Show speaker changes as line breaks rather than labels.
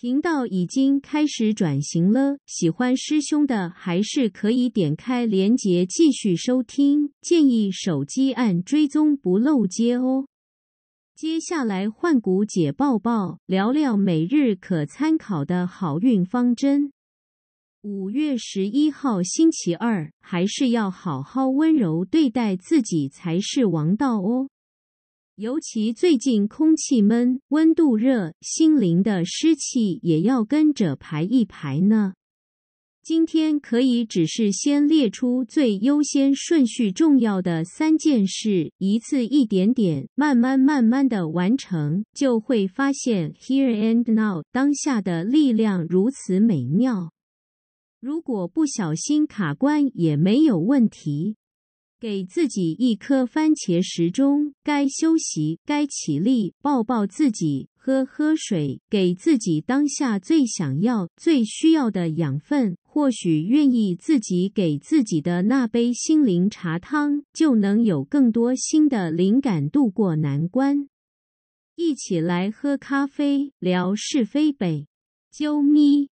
频道已经开始转型了，喜欢师兄的还是可以点开连接继续收听，建议手机按追踪不漏接哦。接下来换股解报报，聊聊每日可参考的好运方针。五月十一号星期二，还是要好好温柔对待自己才是王道哦。尤其最近空气闷，温度热，心灵的湿气也要跟着排一排呢。今天可以只是先列出最优先顺序重要的三件事，一次一点点，慢慢慢慢的完成，就会发现 here and now 当下的力量如此美妙。如果不小心卡关也没有问题。给自己一颗番茄时钟，该休息，该起立，抱抱自己，喝喝水，给自己当下最想要、最需要的养分。或许愿意自己给自己的那杯心灵茶汤，就能有更多新的灵感度过难关。一起来喝咖啡，聊是非呗，啾咪。